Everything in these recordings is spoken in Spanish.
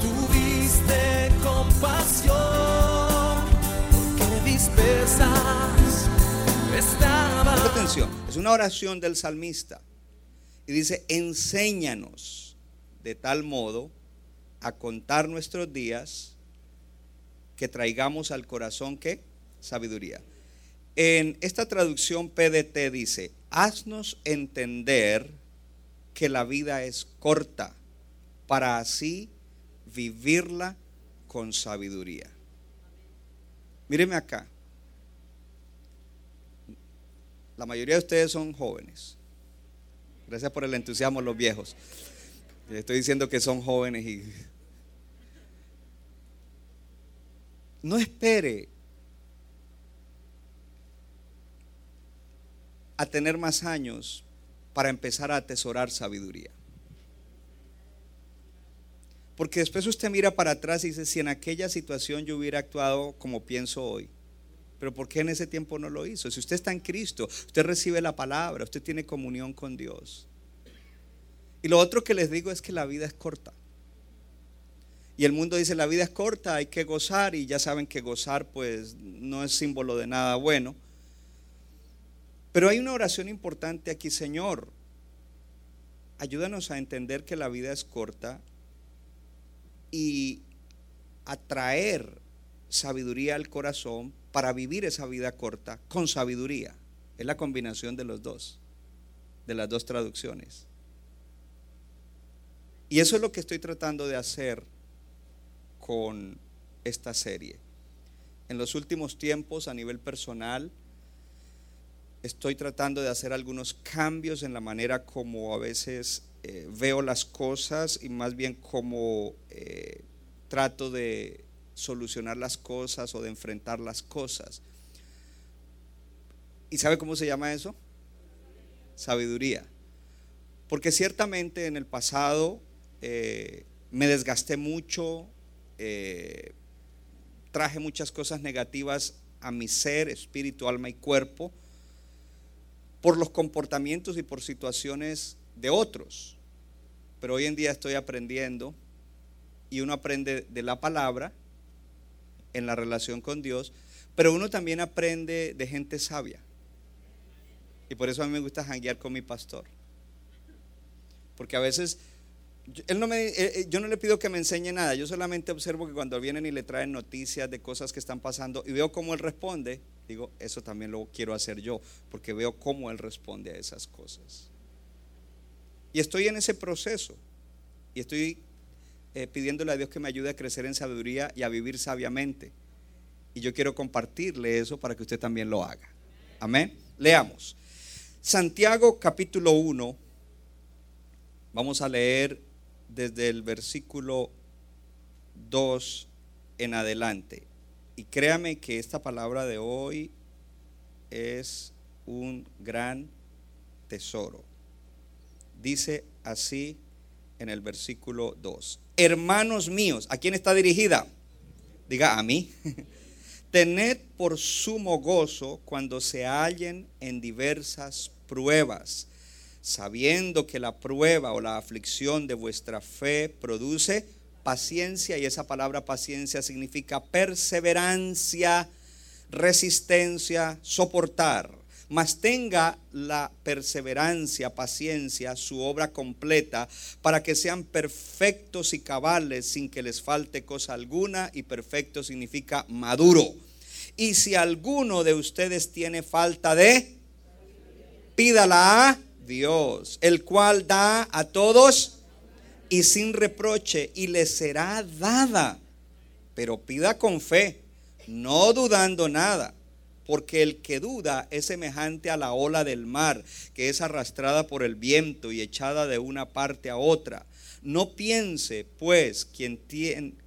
tuviste compasión, porque dispersas es una oración del salmista. Y dice, enséñanos de tal modo a contar nuestros días que traigamos al corazón que sabiduría. En esta traducción PDT dice, haznos entender que la vida es corta para así vivirla con sabiduría. Míreme acá. La mayoría de ustedes son jóvenes. Gracias por el entusiasmo, los viejos. Les estoy diciendo que son jóvenes y... No espere a tener más años para empezar a atesorar sabiduría. Porque después usted mira para atrás y dice, si en aquella situación yo hubiera actuado como pienso hoy, pero ¿por qué en ese tiempo no lo hizo? Si usted está en Cristo, usted recibe la palabra, usted tiene comunión con Dios. Y lo otro que les digo es que la vida es corta. Y el mundo dice, la vida es corta, hay que gozar, y ya saben que gozar pues no es símbolo de nada bueno. Pero hay una oración importante aquí, Señor. Ayúdanos a entender que la vida es corta y atraer sabiduría al corazón para vivir esa vida corta con sabiduría. Es la combinación de los dos, de las dos traducciones. Y eso es lo que estoy tratando de hacer con esta serie. En los últimos tiempos, a nivel personal, estoy tratando de hacer algunos cambios en la manera como a veces eh, veo las cosas y más bien como eh, trato de solucionar las cosas o de enfrentar las cosas. ¿Y sabe cómo se llama eso? Sabiduría. Porque ciertamente en el pasado eh, me desgasté mucho, traje muchas cosas negativas a mi ser, espíritu, alma y cuerpo por los comportamientos y por situaciones de otros. Pero hoy en día estoy aprendiendo y uno aprende de la palabra en la relación con Dios, pero uno también aprende de gente sabia. Y por eso a mí me gusta janguear con mi pastor. Porque a veces él no me, eh, eh, yo no le pido que me enseñe nada, yo solamente observo que cuando vienen y le traen noticias de cosas que están pasando y veo cómo él responde, digo, eso también lo quiero hacer yo, porque veo cómo él responde a esas cosas. Y estoy en ese proceso, y estoy eh, pidiéndole a Dios que me ayude a crecer en sabiduría y a vivir sabiamente. Y yo quiero compartirle eso para que usted también lo haga. Amén. Leamos. Santiago capítulo 1. Vamos a leer desde el versículo 2 en adelante. Y créame que esta palabra de hoy es un gran tesoro. Dice así en el versículo 2. Hermanos míos, ¿a quién está dirigida? Diga a mí. Tened por sumo gozo cuando se hallen en diversas pruebas sabiendo que la prueba o la aflicción de vuestra fe produce paciencia, y esa palabra paciencia significa perseverancia, resistencia, soportar. Mas tenga la perseverancia, paciencia, su obra completa, para que sean perfectos y cabales sin que les falte cosa alguna, y perfecto significa maduro. Y si alguno de ustedes tiene falta de, pídala a Dios, el cual da a todos y sin reproche, y le será dada. Pero pida con fe, no dudando nada, porque el que duda es semejante a la ola del mar, que es arrastrada por el viento y echada de una parte a otra. No piense, pues, quien,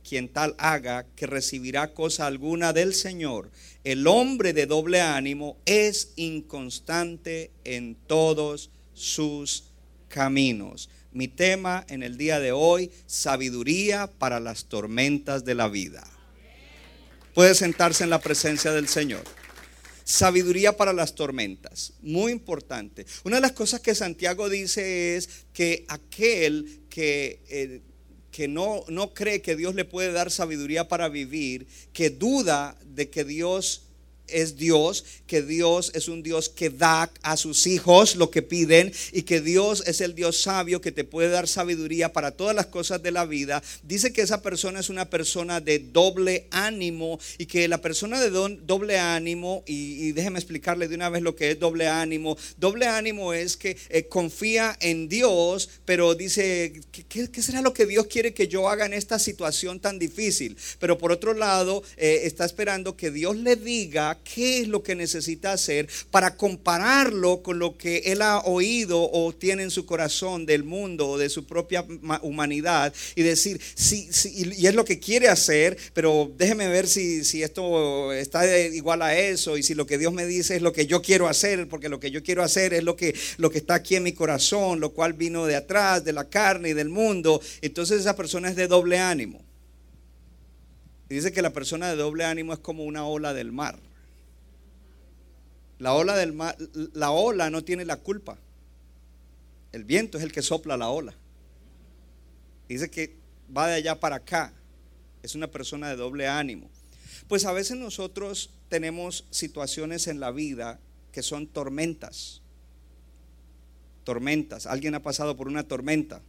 quien tal haga que recibirá cosa alguna del Señor. El hombre de doble ánimo es inconstante en todos sus caminos. Mi tema en el día de hoy, sabiduría para las tormentas de la vida. Puede sentarse en la presencia del Señor. Sabiduría para las tormentas, muy importante. Una de las cosas que Santiago dice es que aquel que, eh, que no, no cree que Dios le puede dar sabiduría para vivir, que duda de que Dios es Dios, que Dios es un Dios que da a sus hijos lo que piden y que Dios es el Dios sabio que te puede dar sabiduría para todas las cosas de la vida. Dice que esa persona es una persona de doble ánimo y que la persona de doble ánimo, y, déjeme explicarle de una vez lo que es doble ánimo. Doble ánimo es que eh, confía en Dios, pero dice, ¿qué, será lo que Dios quiere que yo haga en esta situación tan difícil? Pero por otro lado, eh, está esperando que Dios le diga qué es lo que necesita hacer para compararlo con lo que él ha oído o tiene en su corazón del mundo o de su propia humanidad y decir, sí, sí, y es lo que quiere hacer, pero déjeme ver si, si esto está igual a eso y si lo que Dios me dice es lo que yo quiero hacer, porque lo que yo quiero hacer es lo que, lo que está aquí en mi corazón, lo cual vino de atrás, de la carne y del mundo. Entonces esa persona es de doble ánimo. Dice que la persona de doble ánimo es como una ola del mar. La ola, del la ola no tiene la culpa. El viento es el que sopla la ola. Dice que va de allá para acá. Es una persona de doble ánimo. Pues a veces nosotros tenemos situaciones en la vida que son tormentas. Tormentas. ¿Alguien ha pasado por una tormenta?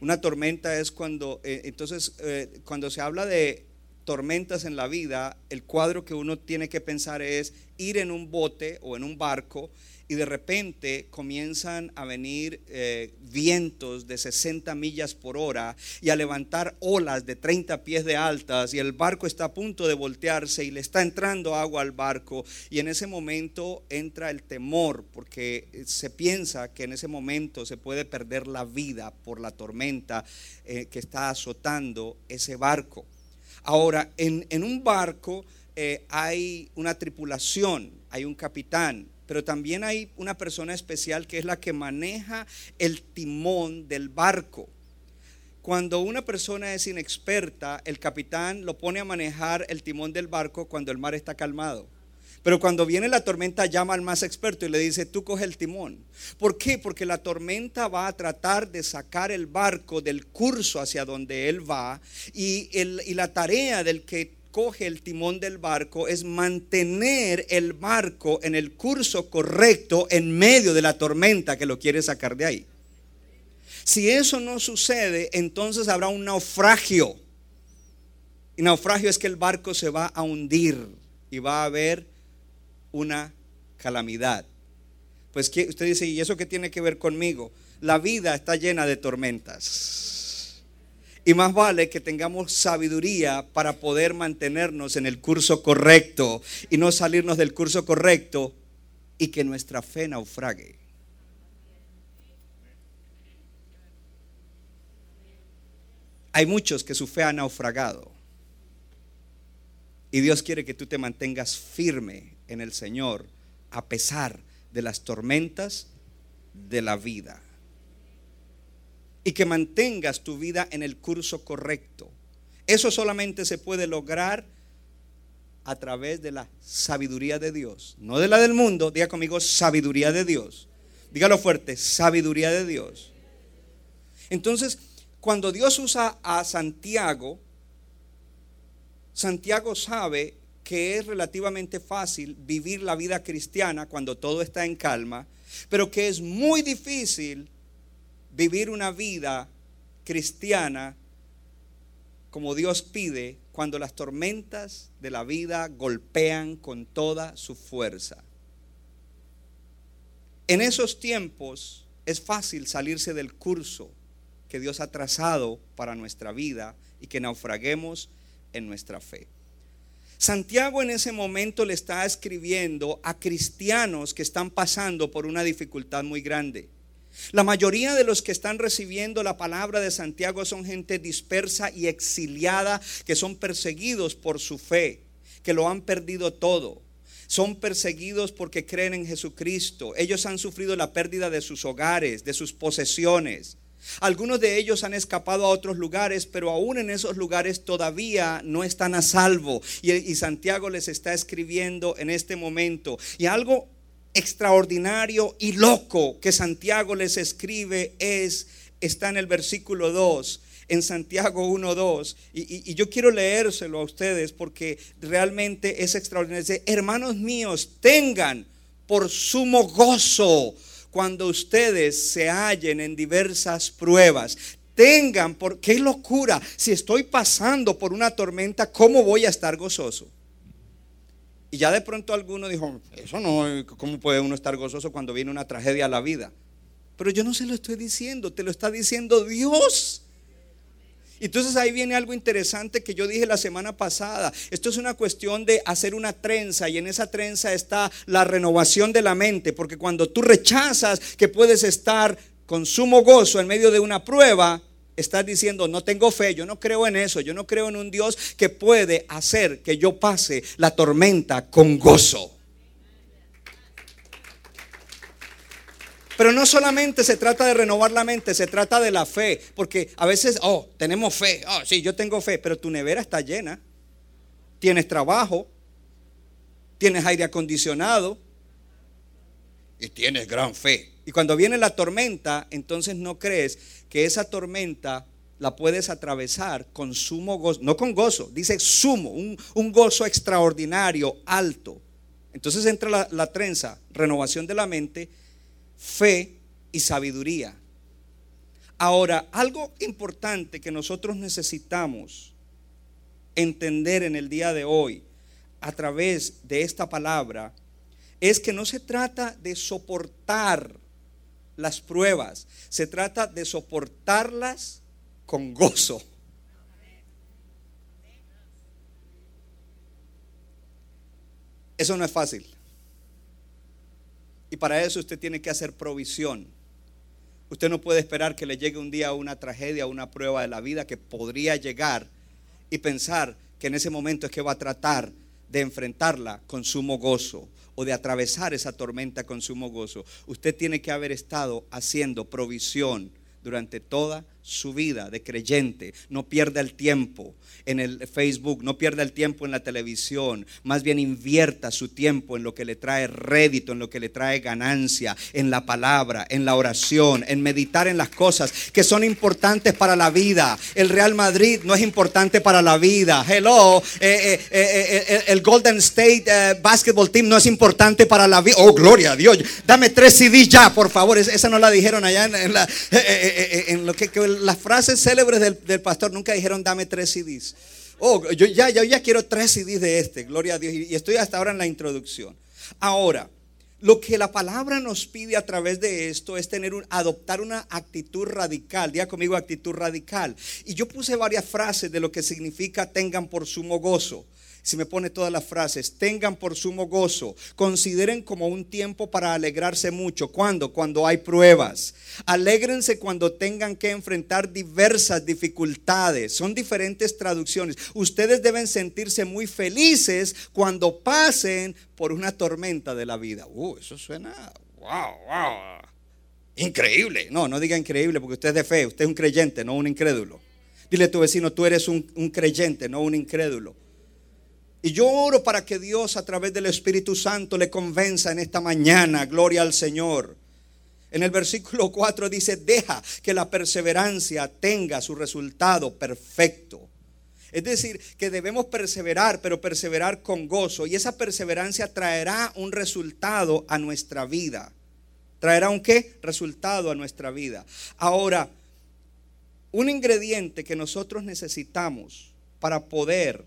Una tormenta es cuando, eh, entonces, eh, cuando se habla de tormentas en la vida, el cuadro que uno tiene que pensar es ir en un bote o en un barco y de repente comienzan a venir eh, vientos de 60 millas por hora y a levantar olas de 30 pies de altas y el barco está a punto de voltearse y le está entrando agua al barco y en ese momento entra el temor porque se piensa que en ese momento se puede perder la vida por la tormenta eh, que está azotando ese barco. Ahora, en, un barco eh, hay una tripulación, hay un capitán, pero también hay una persona especial que es la que maneja el timón del barco. Cuando una persona es inexperta, el capitán lo pone a manejar el timón del barco cuando el mar está calmado. Pero cuando viene la tormenta llama al más experto y le dice, tú coge el timón. ¿Por qué? Porque la tormenta va a tratar de sacar el barco del curso hacia donde él va y, y la tarea del que coge el timón del barco es mantener el barco en el curso correcto en medio de la tormenta que lo quiere sacar de ahí. Si eso no sucede, entonces habrá un naufragio. Y naufragio es que el barco se va a hundir y va a haber una calamidad. Pues usted dice, ¿y eso qué tiene que ver conmigo? La vida está llena de tormentas. Y más vale que tengamos sabiduría para poder mantenernos en el curso correcto y no salirnos del curso correcto y que nuestra fe naufrague. Hay muchos que su fe ha naufragado. Y Dios quiere que tú te mantengas firme en el Señor a pesar de las tormentas de la vida. Y que mantengas tu vida en el curso correcto. Eso solamente se puede lograr a través de la sabiduría de Dios. No de la del mundo, diga conmigo sabiduría de Dios. Dígalo fuerte, sabiduría de Dios. Entonces, cuando Dios usa a Santiago, Santiago sabe que es relativamente fácil vivir la vida cristiana cuando todo está en calma, pero que es muy difícil vivir una vida cristiana como Dios pide cuando las tormentas de la vida golpean con toda su fuerza. En esos tiempos es fácil salirse del curso que Dios ha trazado para nuestra vida y que naufraguemos en nuestra fe. Santiago en ese momento le está escribiendo a cristianos que están pasando por una dificultad muy grande. La mayoría de los que están recibiendo la palabra de Santiago son gente dispersa y exiliada que son perseguidos por su fe, que lo han perdido todo. Son perseguidos porque creen en Jesucristo. Ellos han sufrido la pérdida de sus hogares, de sus posesiones. Algunos de ellos han escapado a otros lugares, pero aún en esos lugares todavía no están a salvo. Y, Santiago les está escribiendo en este momento. Y algo extraordinario y loco que Santiago les escribe es, está en el versículo 2 en Santiago 1.2. Y, y, yo quiero leérselo a ustedes porque realmente es extraordinario. Dice, hermanos míos, tengan por sumo gozo cuando ustedes se hallen en diversas pruebas. Tengan, por qué locura, si estoy pasando por una tormenta, ¿cómo voy a estar gozoso? Y ya de pronto alguno dijo, eso no, ¿cómo puede uno estar gozoso cuando viene una tragedia a la vida? Pero yo no se lo estoy diciendo, te lo está diciendo Dios. Entonces ahí viene algo interesante que yo dije la semana pasada. Esto es una cuestión de hacer una trenza y en esa trenza está la renovación de la mente, porque cuando tú rechazas que puedes estar con sumo gozo en medio de una prueba, estás diciendo, no tengo fe, yo no creo en eso, yo no creo en un Dios que puede hacer que yo pase la tormenta con gozo. Pero no solamente se trata de renovar la mente, se trata de la fe. Porque a veces, oh, tenemos fe. Oh, sí, yo tengo fe. Pero tu nevera está llena. Tienes trabajo. Tienes aire acondicionado. Y tienes gran fe. Y cuando viene la tormenta, entonces no crees que esa tormenta la puedes atravesar con sumo gozo. No con gozo, dice sumo. Un, gozo extraordinario, alto. Entonces entra la trenza, renovación de la mente fe y sabiduría. Ahora, algo importante que nosotros necesitamos entender en el día de hoy a través de esta palabra es que no se trata de soportar las pruebas, se trata de soportarlas con gozo. Eso no es fácil. Y para eso usted tiene que hacer provisión. Usted no puede esperar que le llegue un día una tragedia, una prueba de la vida que podría llegar y pensar que en ese momento es que va a tratar de enfrentarla con sumo gozo o de atravesar esa tormenta con sumo gozo. Usted tiene que haber estado haciendo provisión durante toda su vida de creyente. No pierda el tiempo en el Facebook, no pierda el tiempo en la televisión, más bien invierta su tiempo en lo que le trae rédito, en lo que le trae ganancia, en la palabra, en la oración, en meditar en las cosas que son importantes para la vida. El Real Madrid no es importante para la vida. Hello, eh, eh, eh, el Golden State Basketball Team no es importante para la vida. Oh, gloria a Dios. Dame tres CDs ya, por favor. Esa no la dijeron allá en, lo que las frases célebres del, pastor nunca dijeron dame tres CDs. Oh, yo ya, ya quiero tres CDs de este, gloria a Dios. Y estoy hasta ahora en la introducción. Ahora, lo que la palabra nos pide a través de esto es tener un, adoptar una actitud radical. Diga conmigo actitud radical. Y yo puse varias frases de lo que significa tengan por sumo gozo si me pone todas las frases, tengan por sumo gozo, consideren como un tiempo para alegrarse mucho. ¿Cuándo? Cuando hay pruebas. Alégrense cuando tengan que enfrentar diversas dificultades. Son diferentes traducciones. Ustedes deben sentirse muy felices cuando pasen por una tormenta de la vida. Uh, eso suena, wow, wow. Increíble. No, no diga increíble porque usted es de fe, usted es un creyente, no un incrédulo. Dile a tu vecino, tú eres un, un creyente, no un incrédulo. Y yo oro para que Dios a través del Espíritu Santo le convenza en esta mañana, gloria al Señor. En el versículo 4 dice, deja que la perseverancia tenga su resultado perfecto. Es decir, que debemos perseverar, pero perseverar con gozo. Y esa perseverancia traerá un resultado a nuestra vida. ¿Traerá un qué? Resultado a nuestra vida. Ahora, un ingrediente que nosotros necesitamos para poder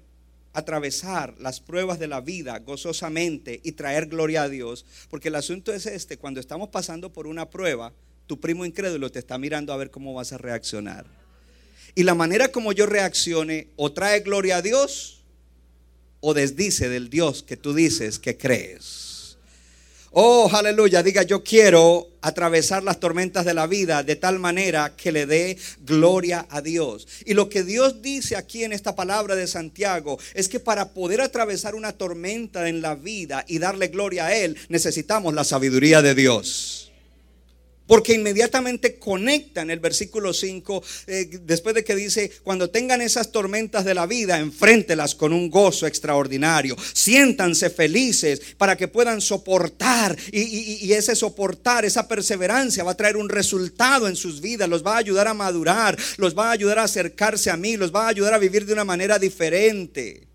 atravesar las pruebas de la vida gozosamente y traer gloria a Dios. Porque el asunto es este, cuando estamos pasando por una prueba, tu primo incrédulo te está mirando a ver cómo vas a reaccionar. Y la manera como yo reaccione o trae gloria a Dios o desdice del Dios que tú dices que crees. Oh, aleluya, diga, yo quiero atravesar las tormentas de la vida de tal manera que le dé gloria a Dios. Y lo que Dios dice aquí en esta palabra de Santiago es que para poder atravesar una tormenta en la vida y darle gloria a Él, necesitamos la sabiduría de Dios. Porque inmediatamente conecta en el versículo 5, eh, después de que dice, cuando tengan esas tormentas de la vida, enfréntelas con un gozo extraordinario. Siéntanse felices para que puedan soportar. Y, y ese soportar, esa perseverancia va a traer un resultado en sus vidas. Los va a ayudar a madurar, los va a ayudar a acercarse a mí, los va a ayudar a vivir de una manera diferente.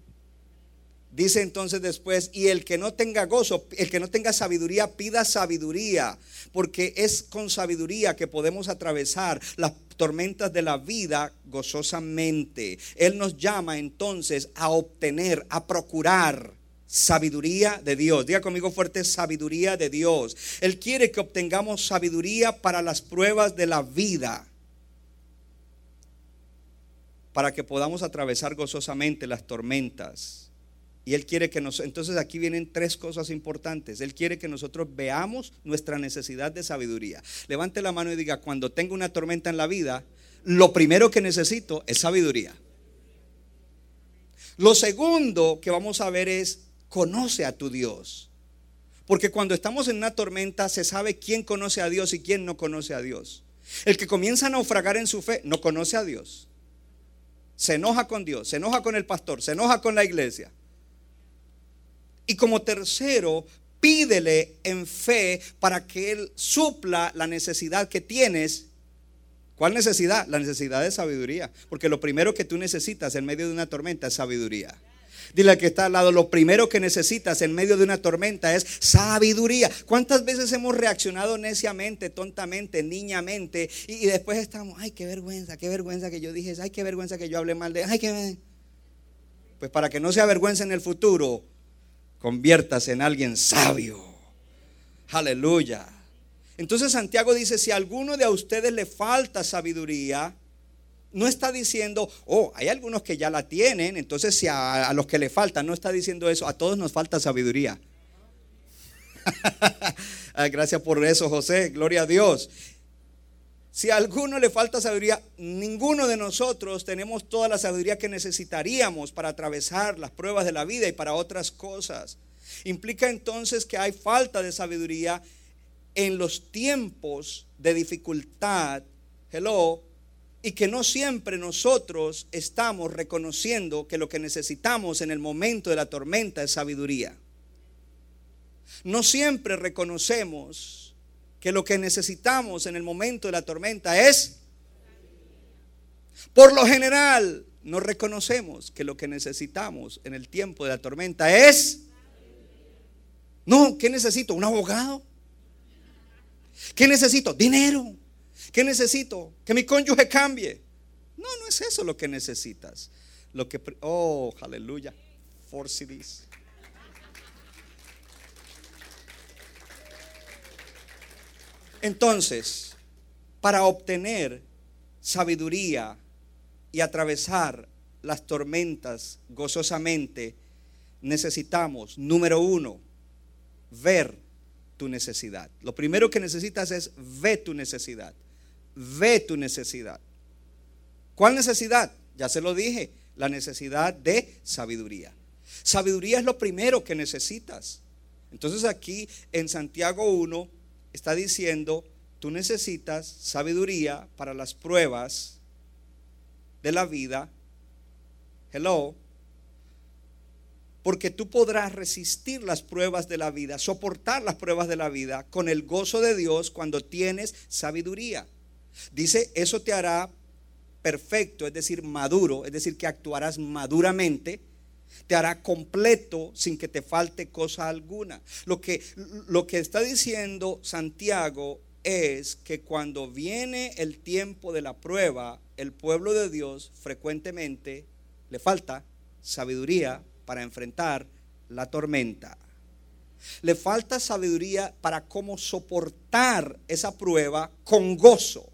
Dice entonces después, y el que no tenga gozo, el que no tenga sabiduría, pida sabiduría, porque es con sabiduría que podemos atravesar las tormentas de la vida gozosamente. Él nos llama entonces a obtener, a procurar sabiduría de Dios. Diga conmigo fuerte, sabiduría de Dios. Él quiere que obtengamos sabiduría para las pruebas de la vida para que podamos atravesar gozosamente las tormentas. Y Él quiere que nos... Entonces aquí vienen tres cosas importantes. Él quiere que nosotros veamos nuestra necesidad de sabiduría. Levante la mano y diga, cuando tengo una tormenta en la vida, lo primero que necesito es sabiduría. Lo segundo que vamos a ver es, conoce a tu Dios. Porque cuando estamos en una tormenta se sabe quién conoce a Dios y quién no conoce a Dios. El que comienza a naufragar en su fe no conoce a Dios. Se enoja con Dios, se enoja con el pastor, se enoja con la iglesia. Y como tercero, pídele en fe para que Él supla la necesidad que tienes. ¿Cuál necesidad? La necesidad de sabiduría. Porque lo primero que tú necesitas en medio de una tormenta es sabiduría. Dile al que está al lado, lo primero que necesitas en medio de una tormenta es sabiduría. ¿Cuántas veces hemos reaccionado neciamente, tontamente, niñamente y, después estamos, ay, qué vergüenza, qué vergüenza que yo dije, ay, qué vergüenza que yo hablé mal de, ay, qué... Pues para que no sea vergüenza en el futuro, conviértase en alguien sabio. Aleluya. Entonces Santiago dice, si a alguno de ustedes le falta sabiduría, no está diciendo, oh, hay algunos que ya la tienen, entonces si a, los que le falta, no está diciendo eso, a todos nos falta sabiduría. Gracias por eso, José, gloria a Dios. Si a alguno le falta sabiduría, ninguno de nosotros tenemos toda la sabiduría que necesitaríamos para atravesar las pruebas de la vida y para otras cosas. Implica entonces que hay falta de sabiduría en los tiempos de dificultad, hello, y que no siempre nosotros estamos reconociendo que lo que necesitamos en el momento de la tormenta es sabiduría. No siempre reconocemos que lo que necesitamos en el momento de la tormenta es, por lo general, no reconocemos que lo que necesitamos en el tiempo de la tormenta es, no, ¿qué necesito? ¿Un abogado? ¿Qué necesito? Dinero. ¿Qué necesito? Que mi cónyuge cambie. No, no es eso lo que necesitas. Lo que, oh, aleluya. For CDs. Entonces, para obtener sabiduría y atravesar las tormentas gozosamente, necesitamos, número uno, ver tu necesidad. Lo primero que necesitas es ver tu necesidad. Ve tu necesidad. ¿Cuál necesidad? Ya se lo dije, la necesidad de sabiduría. Sabiduría es lo primero que necesitas. Entonces aquí en Santiago 1 está diciendo, tú necesitas sabiduría para las pruebas de la vida. Hello. Porque tú podrás resistir las pruebas de la vida, soportar las pruebas de la vida con el gozo de Dios cuando tienes sabiduría. Dice, eso te hará perfecto, es decir, maduro, es decir, que actuarás maduramente te hará completo sin que te falte cosa alguna. Lo que, lo que está diciendo Santiago es que cuando viene el tiempo de la prueba, el pueblo de Dios frecuentemente le falta sabiduría para enfrentar la tormenta. Le falta sabiduría para cómo soportar esa prueba con gozo.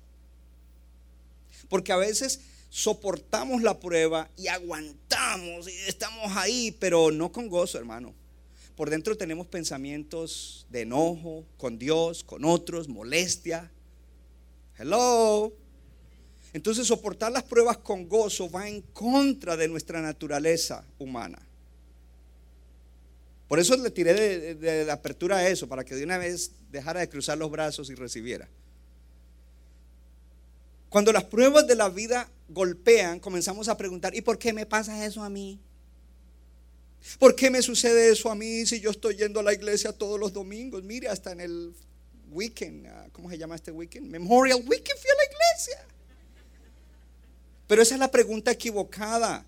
Porque a veces soportamos la prueba y aguantamos y estamos ahí, pero no con gozo, hermano. por dentro tenemos pensamientos de enojo con Dios, con otros, molestia. Hello. Entonces soportar las pruebas con gozo va en contra de nuestra naturaleza humana. Por eso le tiré de, la apertura a eso, para que de una vez dejara de cruzar los brazos y recibiera. Cuando las pruebas de la vida golpean, comenzamos a preguntar, ¿y por qué me pasa eso a mí? ¿Por qué me sucede eso a mí si yo estoy yendo a la iglesia todos los domingos? Mire, hasta en el weekend, ah, ¿cómo se llama este weekend? Memorial Weekend fui a la iglesia. Pero esa es la pregunta equivocada.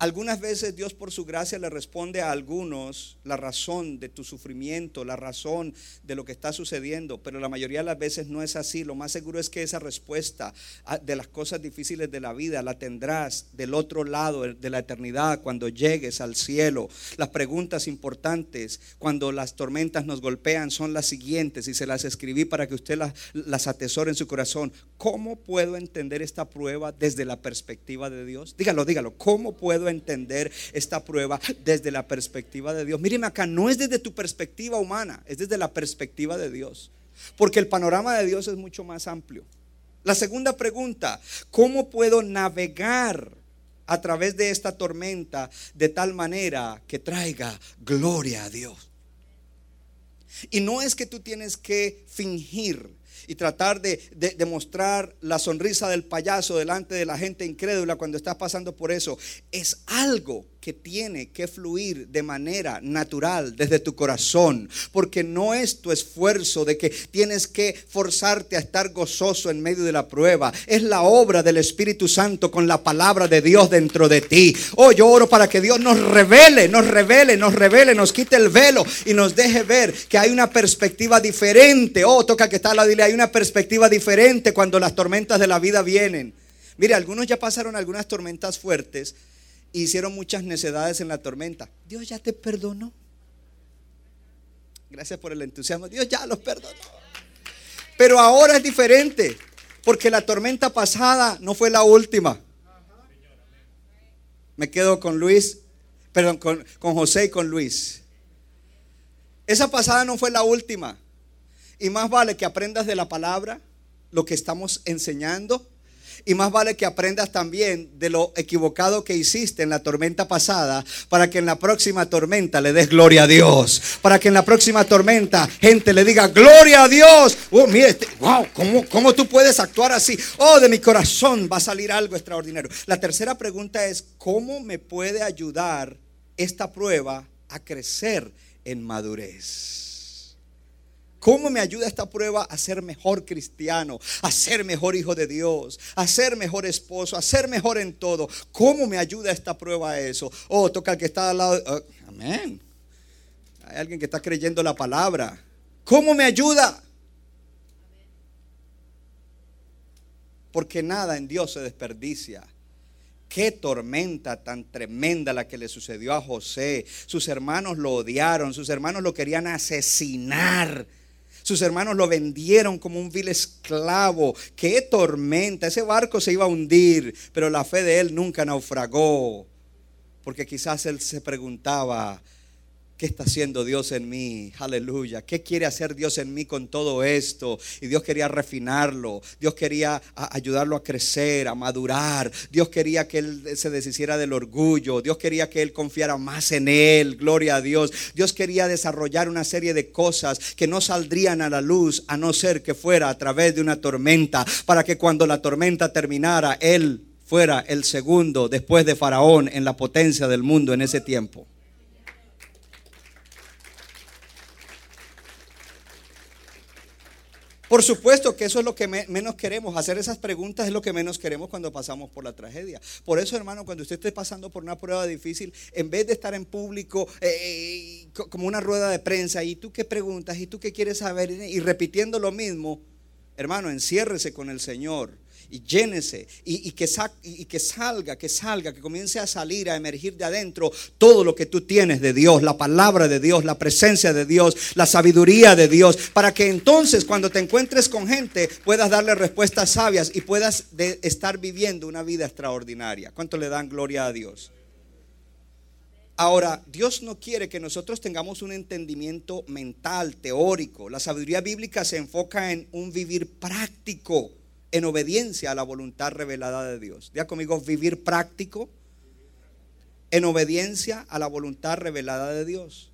Algunas veces Dios por su gracia le responde a algunos la razón de tu sufrimiento, la razón de lo que está sucediendo, pero la mayoría de las veces no es así. Lo más seguro es que esa respuesta de las cosas difíciles de la vida la tendrás del otro lado de la eternidad cuando llegues al cielo. Las preguntas importantes cuando las tormentas nos golpean son las siguientes y se las escribí para que usted las, las atesore en su corazón. ¿Cómo puedo entender esta prueba desde la perspectiva de Dios? Dígalo, dígalo. ¿Cómo puedo entender esta prueba desde la perspectiva de Dios. Míreme acá, no es desde tu perspectiva humana, es desde la perspectiva de Dios. Porque el panorama de Dios es mucho más amplio. La segunda pregunta, ¿cómo puedo navegar a través de esta tormenta de tal manera que traiga gloria a Dios? Y no es que tú tienes que fingir y tratar de, demostrar la sonrisa del payaso delante de la gente incrédula cuando estás pasando por eso. Es algo que tiene que fluir de manera natural desde tu corazón, porque no es tu esfuerzo de que tienes que forzarte a estar gozoso en medio de la prueba, es la obra del Espíritu Santo con la palabra de Dios dentro de ti. Oh, yo oro para que Dios nos revele, nos revele, nos revele, nos quite el velo y nos deje ver que hay una perspectiva diferente. Oh, toca que está la dile, hay una perspectiva diferente cuando las tormentas de la vida vienen. Mire, algunos ya pasaron algunas tormentas fuertes hicieron muchas necedades en la tormenta. Dios ya te perdonó. Gracias por el entusiasmo. Dios ya los perdonó. Pero ahora es diferente, porque la tormenta pasada no fue la última. Me quedo con Luis, perdón, con José y con Luis. Esa pasada no fue la última. Y más vale que aprendas de la palabra, lo que estamos enseñando, y más vale que aprendas también de lo equivocado que hiciste en la tormenta pasada para que en la próxima tormenta le des gloria a Dios. Para que en la próxima tormenta gente le diga gloria a Dios. Oh, mire, este, wow, ¿cómo, ¿cómo tú puedes actuar así? Oh, de mi corazón va a salir algo extraordinario. La tercera pregunta es, ¿cómo me puede ayudar esta prueba a crecer en madurez? ¿Cómo me ayuda esta prueba a ser mejor cristiano, a ser mejor hijo de Dios, a ser mejor esposo, a ser mejor en todo? ¿Cómo me ayuda esta prueba a eso? Oh, toca al que está al lado. Oh, amén. Hay alguien que está creyendo la palabra. ¿Cómo me ayuda? Porque nada en Dios se desperdicia. Qué tormenta tan tremenda la que le sucedió a José. Sus hermanos lo odiaron, sus hermanos lo querían asesinar. Sus hermanos lo vendieron como un vil esclavo. Qué tormenta. Ese barco se iba a hundir, pero la fe de él nunca naufragó. Porque quizás él se preguntaba, ¿Qué está haciendo Dios en mí? Aleluya. ¿Qué quiere hacer Dios en mí con todo esto? Y Dios quería refinarlo. Dios quería ayudarlo a crecer, a madurar. Dios quería que él se deshiciera del orgullo. Dios quería que él confiara más en él. Gloria a Dios. Dios quería desarrollar una serie de cosas que no saldrían a la luz a no ser que fuera a través de una tormenta. Para que cuando la tormenta terminara, él fuera el segundo después de Faraón en la potencia del mundo en ese tiempo. Por supuesto que eso es lo que menos queremos. Hacer esas preguntas es lo que menos queremos cuando pasamos por la tragedia. Por eso, hermano, cuando usted esté pasando por una prueba difícil, en vez de estar en público eh, como una rueda de prensa, ¿y tú qué preguntas? ¿Y tú qué quieres saber? Y repitiendo lo mismo, hermano, enciérrese con el Señor y llénese y, que y, que salga, que salga, que comience a salir, a emergir de adentro todo lo que tú tienes de Dios, la palabra de Dios, la presencia de Dios, la sabiduría de Dios, para que entonces cuando te encuentres con gente puedas darle respuestas sabias y puedas estar viviendo una vida extraordinaria. ¿Cuánto le dan gloria a Dios? Ahora, Dios no quiere que nosotros tengamos un entendimiento mental, teórico. La sabiduría bíblica se enfoca en un vivir práctico, en obediencia a la voluntad revelada de Dios. Diga conmigo, vivir práctico, en obediencia a la voluntad revelada de Dios.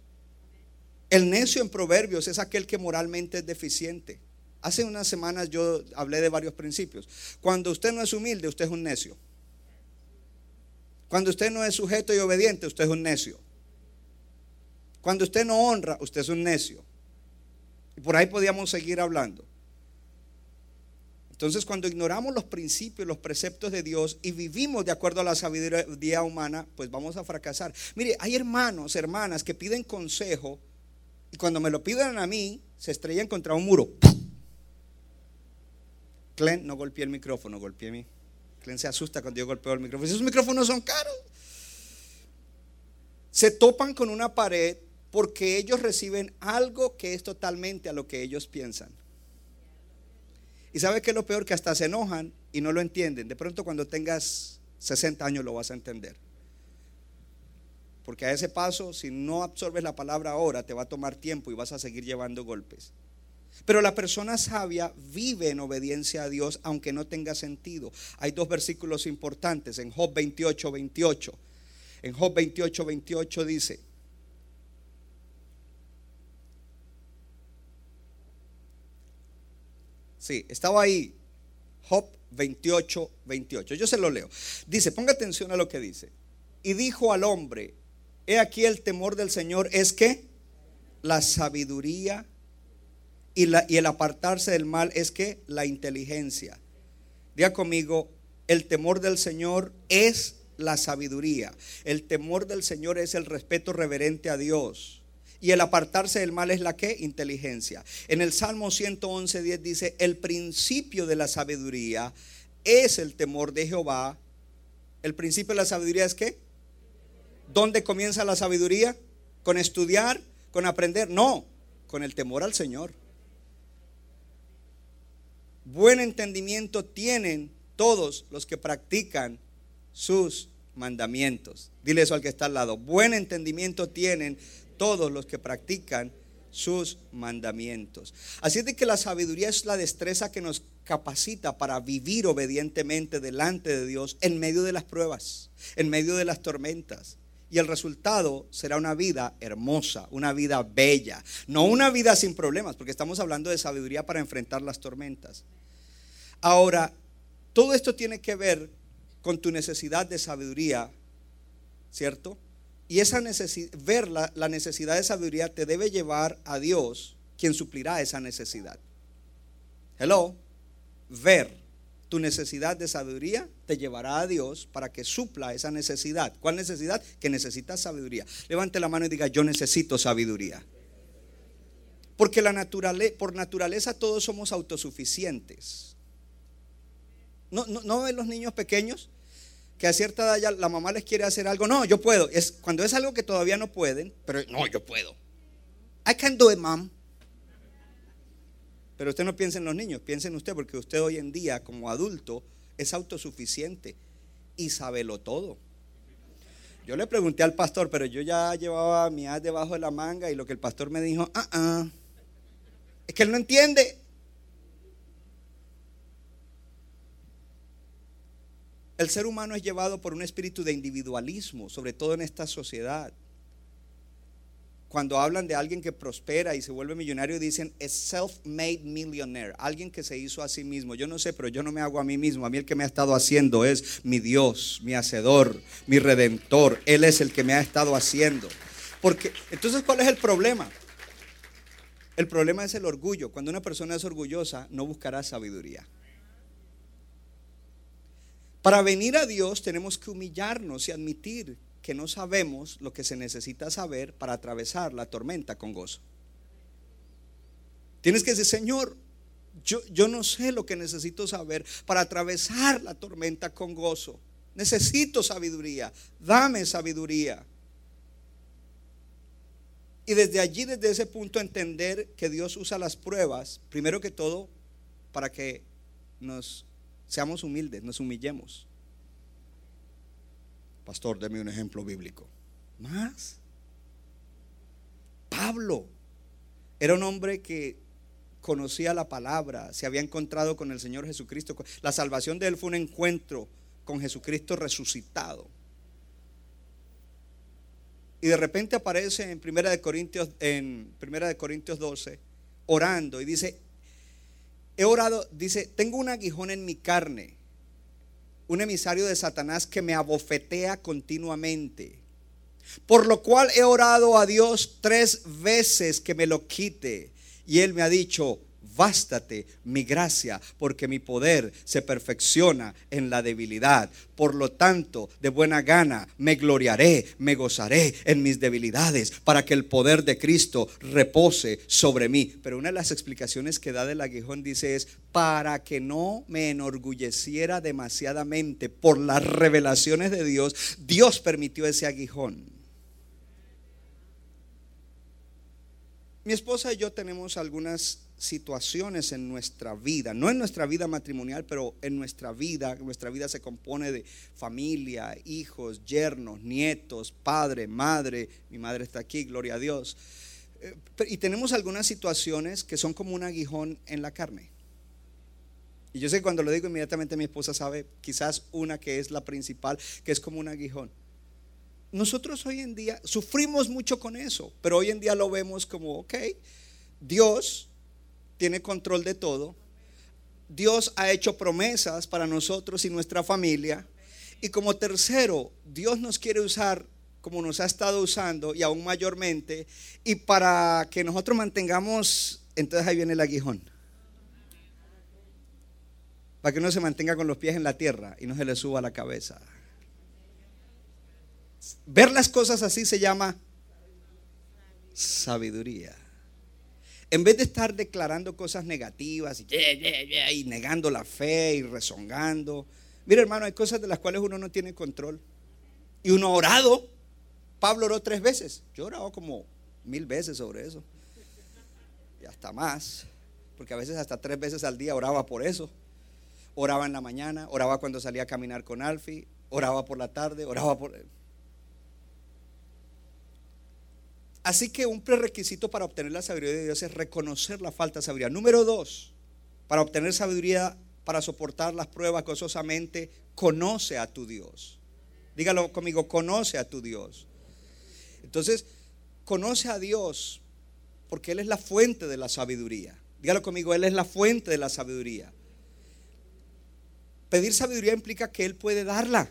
El necio en Proverbios es aquel que moralmente es deficiente. Hace unas semanas yo hablé de varios principios. Cuando usted no es humilde, usted es un necio. Cuando usted no es sujeto y obediente, usted es un necio. Cuando usted no honra, usted es un necio. Y por ahí podíamos seguir hablando. Entonces, cuando ignoramos los principios, los preceptos de Dios y vivimos de acuerdo a la sabiduría humana, pues vamos a fracasar. Mire, hay hermanos, hermanas que piden consejo y cuando me lo piden a mí, se estrellan contra un muro. Clen, no golpeé el micrófono, golpeé mi. Clen se asusta cuando yo golpeo el micrófono. Esos micrófonos son caros. Se topan con una pared porque ellos reciben algo que es totalmente a lo que ellos piensan. Y sabe que es lo peor que hasta se enojan y no lo entienden. De pronto cuando tengas 60 años lo vas a entender. Porque a ese paso, si no absorbes la palabra ahora, te va a tomar tiempo y vas a seguir llevando golpes. Pero la persona sabia vive en obediencia a Dios aunque no tenga sentido. Hay dos versículos importantes en Job 28, 28. En Job 28, 28 dice, Sí, estaba ahí. Job 28, 28. Yo se lo leo. Dice, ponga atención a lo que dice. Y dijo al hombre, he aquí el temor del Señor es que la sabiduría y, y el apartarse del mal es que la inteligencia. Diga conmigo, el temor del Señor es la sabiduría. El temor del Señor es el respeto reverente a Dios. Y el apartarse del mal es la que? Inteligencia. En el Salmo 111, 10 dice, el principio de la sabiduría es el temor de Jehová. El principio de la sabiduría es qué? ¿Dónde comienza la sabiduría? ¿Con estudiar? ¿Con aprender? No, con el temor al Señor. Buen entendimiento tienen todos los que practican sus mandamientos. Dile eso al que está al lado. Buen entendimiento tienen todos los que practican sus mandamientos. Así es de que la sabiduría es la destreza que nos capacita para vivir obedientemente delante de Dios en medio de las pruebas, en medio de las tormentas. Y el resultado será una vida hermosa, una vida bella, no una vida sin problemas, porque estamos hablando de sabiduría para enfrentar las tormentas. Ahora, todo esto tiene que ver con tu necesidad de sabiduría, ¿cierto? Y esa ver la, la necesidad de sabiduría te debe llevar a Dios, quien suplirá esa necesidad. Hello, ver tu necesidad de sabiduría te llevará a Dios para que supla esa necesidad. ¿Cuál necesidad? Que necesitas sabiduría. Levante la mano y diga, yo necesito sabiduría. Porque la naturaleza, por naturaleza todos somos autosuficientes. ¿No, no, ¿No ven los niños pequeños? Que a cierta edad ya la mamá les quiere hacer algo. No, yo puedo. Es cuando es algo que todavía no pueden, pero no, yo puedo. I can do it, mom. Pero usted no piensa en los niños, piensa en usted, porque usted hoy en día, como adulto, es autosuficiente y lo todo. Yo le pregunté al pastor, pero yo ya llevaba mi haz debajo de la manga y lo que el pastor me dijo, ah, ah, es que él no entiende. El ser humano es llevado por un espíritu de individualismo, sobre todo en esta sociedad. Cuando hablan de alguien que prospera y se vuelve millonario, dicen es self-made millionaire, alguien que se hizo a sí mismo. Yo no sé, pero yo no me hago a mí mismo. A mí el que me ha estado haciendo es mi Dios, mi hacedor, mi redentor. Él es el que me ha estado haciendo. Porque entonces, ¿cuál es el problema? El problema es el orgullo. Cuando una persona es orgullosa, no buscará sabiduría. Para venir a Dios tenemos que humillarnos y admitir que no sabemos lo que se necesita saber para atravesar la tormenta con gozo. Tienes que decir, Señor, yo, yo no sé lo que necesito saber para atravesar la tormenta con gozo. Necesito sabiduría. Dame sabiduría. Y desde allí, desde ese punto, entender que Dios usa las pruebas, primero que todo, para que nos Seamos humildes, nos humillemos. Pastor, deme un ejemplo bíblico. más. Pablo era un hombre que conocía la palabra, se había encontrado con el Señor Jesucristo. La salvación de él fue un encuentro con Jesucristo resucitado. Y de repente aparece en Primera de Corintios en Primera de Corintios 12 orando y dice, he orado, dice, tengo un aguijón en mi carne, un emisario de Satanás que me abofetea continuamente. Por lo cual he orado a Dios tres veces que me lo quite. Y Él me ha dicho, bástate mi gracia, porque mi poder se perfecciona en la debilidad. Por lo tanto, de buena gana me gloriaré, me gozaré en mis debilidades, para que el poder de Cristo repose sobre mí. Pero una de las explicaciones que da del aguijón dice es, para que no me enorgulleciera demasiadamente por las revelaciones de Dios, Dios permitió ese aguijón. Mi esposa y yo tenemos algunas situaciones en nuestra vida, no en nuestra vida matrimonial, pero en nuestra vida, nuestra vida se compone de familia, hijos, yernos, nietos, padre, madre, mi madre está aquí, gloria a Dios. Eh, y tenemos algunas situaciones que son como un aguijón en la carne. Y yo sé que cuando lo digo inmediatamente mi esposa sabe quizás una que es la principal, que es como un aguijón nosotros hoy en día sufrimos mucho con eso, pero hoy en día lo vemos como, ok, Dios tiene control de todo, Dios ha hecho promesas para nosotros y nuestra familia, y como tercero, Dios nos quiere usar como nos ha estado usando y aún mayormente, y para que nosotros mantengamos, entonces ahí viene el aguijón. Para que uno se mantenga con los pies en la tierra y no se le suba la cabeza. Ver las cosas así se llama sabiduría. En vez de estar declarando cosas negativas y, negando la fe y rezongando. Mira, hermano, hay cosas de las cuales uno no tiene control. Y uno ha orado. Pablo oró tres veces. Yo he orado como mil veces sobre eso. Y hasta más. Porque a veces hasta tres veces al día oraba por eso. Oraba en la mañana, oraba cuando salía a caminar con Alfie, oraba por la tarde, oraba por... Así que un prerequisito para obtener la sabiduría de Dios es reconocer la falta de sabiduría. Número dos, para obtener sabiduría, para soportar las pruebas gozosamente, conoce a tu Dios. Dígalo conmigo, conoce a tu Dios. Entonces, conoce a Dios porque Él es la fuente de la sabiduría. Dígalo conmigo, Él es la fuente de la sabiduría. Pedir sabiduría implica que Él puede darla.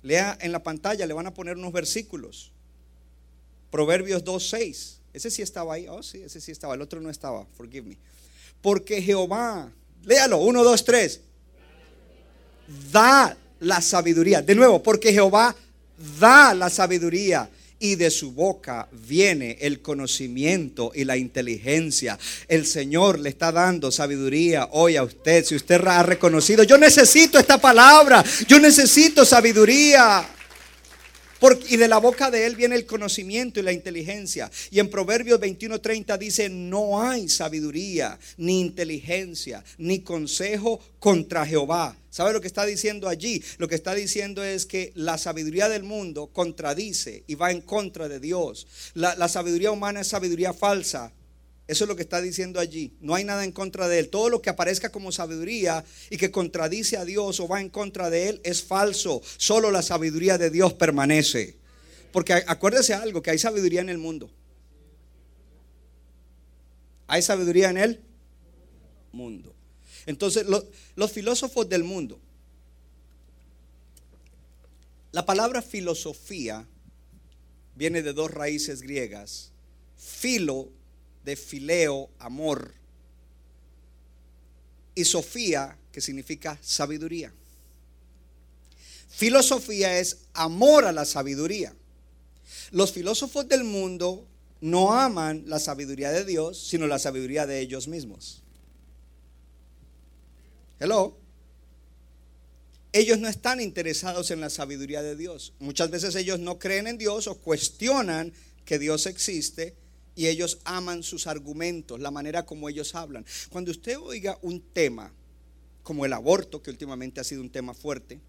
Lea en la pantalla, le van a poner unos versículos. Proverbios 2.6. Ese sí estaba ahí. Oh, sí, ese sí estaba. El otro no estaba. Forgive me. Porque Jehová, léalo, 1, 2, 3. Da la sabiduría. De nuevo, porque Jehová da la sabiduría y de su boca viene el conocimiento y la inteligencia. El Señor le está dando sabiduría hoy a usted. Si usted ha reconocido, yo necesito esta palabra, yo necesito sabiduría y de la boca de él viene el conocimiento y la inteligencia. Y en Proverbios 21:30 dice, no hay sabiduría, ni inteligencia, ni consejo contra Jehová. ¿Sabe lo que está diciendo allí? Lo que está diciendo es que la sabiduría del mundo contradice y va en contra de Dios. La sabiduría humana es sabiduría falsa, eso es lo que está diciendo allí. No hay nada en contra de él. Todo lo que aparezca como sabiduría y que contradice a Dios o va en contra de él es falso. Solo la sabiduría de Dios permanece. Porque acuérdese algo, que hay sabiduría en el mundo. Hay sabiduría en el mundo. Entonces, los filósofos del mundo, la palabra filosofía viene de dos raíces griegas. Filo de fileo, amor, y Sofía, que significa sabiduría. Filosofía es amor a la sabiduría. Los filósofos del mundo no aman la sabiduría de Dios, sino la sabiduría de ellos mismos. Hello. Ellos no están interesados en la sabiduría de Dios. Muchas veces ellos no creen en Dios o cuestionan que Dios existe y ellos aman sus argumentos, la manera como ellos hablan. Cuando usted oiga un tema como el aborto, que últimamente ha sido un tema fuerte,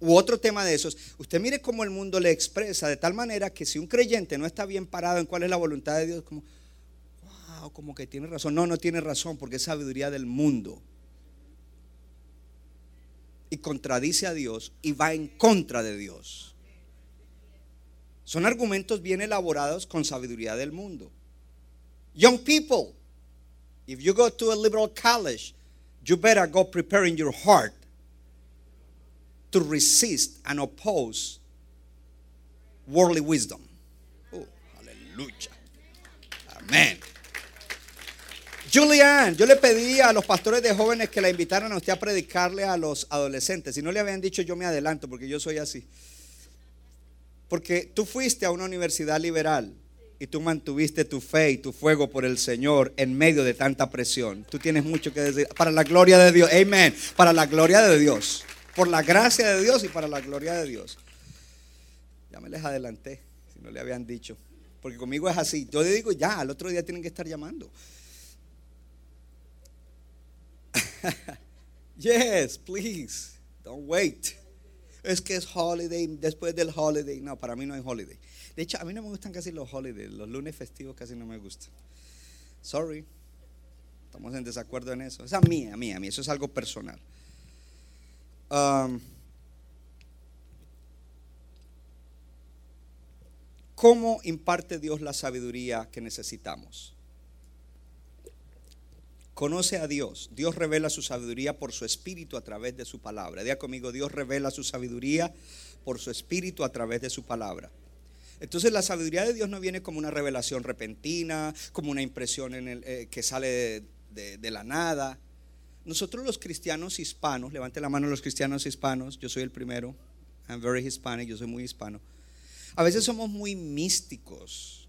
u otro tema de esos, usted mire cómo el mundo le expresa de tal manera que si un creyente no está bien parado en cuál es la voluntad de Dios, como, wow, como que tiene razón. No, no tiene razón porque es sabiduría del mundo. Y contradice a Dios y va en contra de Dios. Son argumentos bien elaborados con sabiduría del mundo. Young people, if you go to a liberal college, you better go preparing your heart to resist and oppose worldly wisdom. Oh, aleluya. Amén. Julian, yo le pedí a los pastores de jóvenes que la invitaran a usted a predicarle a los adolescentes. Si no le habían dicho, yo me adelanto porque yo soy así. Porque tú fuiste a una universidad liberal y tú mantuviste tu fe y tu fuego por el Señor en medio de tanta presión. Tú tienes mucho que decir. Para la gloria de Dios. Amén. Para la gloria de Dios por la gracia de Dios y para la gloria de Dios. Ya me les adelanté, si no le habían dicho. Porque conmigo es así. Yo le digo, ya, al otro día tienen que estar llamando. yes, please. Don't wait. Es que es holiday, después del holiday. No, para mí no hay holiday. De hecho, a mí no me gustan casi los holidays. Los lunes festivos casi no me gustan. Sorry. Estamos en desacuerdo en eso. Esa es mía, mía, mía. Eso es algo personal. Um, ¿Cómo imparte Dios la sabiduría que necesitamos? Conoce a Dios. Dios revela su sabiduría por su espíritu a través de su palabra. Diga conmigo, Dios revela su sabiduría por su espíritu a través de su palabra. Entonces la sabiduría de Dios no viene como una revelación repentina, como una impresión eh, que sale de la nada. Nosotros los cristianos hispanos, levante la mano los cristianos hispanos, yo soy el primero, I'm very Hispanic, yo soy muy hispano. A veces somos muy místicos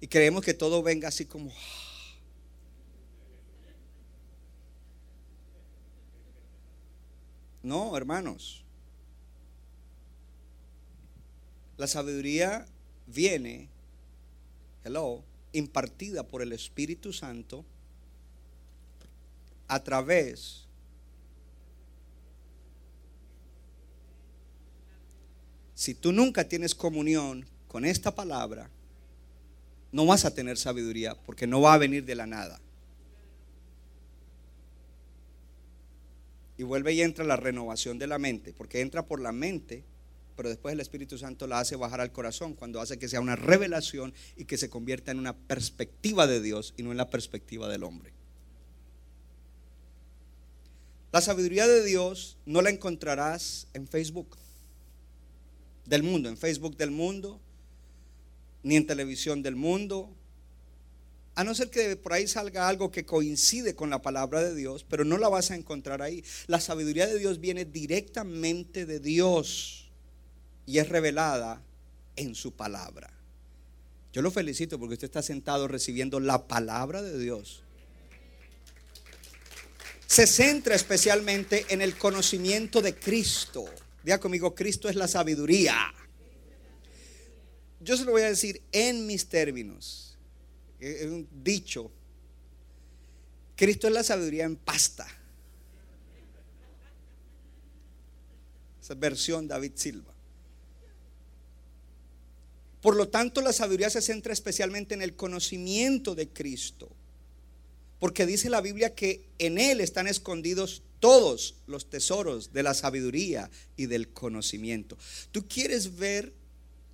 y creemos que todo venga así como... No, hermanos. La sabiduría viene, hello, impartida por el Espíritu Santo a través si tú nunca tienes comunión con esta palabra, no vas a tener sabiduría porque no va a venir de la nada. Y vuelve y entra la renovación de la mente, porque entra por la mente, pero después el Espíritu Santo la hace bajar al corazón cuando hace que sea una revelación y que se convierta en una perspectiva de Dios y no en la perspectiva del hombre. La sabiduría de Dios no la encontrarás en Facebook del mundo, en Facebook del mundo, ni en televisión del mundo, a no ser que por ahí salga algo que coincide con la palabra de Dios, pero no la vas a encontrar ahí. La sabiduría de Dios viene directamente de Dios y es revelada en su palabra. Yo lo felicito porque usted está sentado recibiendo la palabra de Dios se centra especialmente en el conocimiento de Cristo. Diga conmigo, Cristo es la sabiduría. Yo se lo voy a decir en mis términos. Es un dicho. Cristo es la sabiduría en pasta. Esa versión David Silva. Por lo tanto, la sabiduría se centra especialmente en el conocimiento de Cristo. Porque dice la Biblia que en Él están escondidos todos los tesoros de la sabiduría y del conocimiento. ¿Tú quieres ver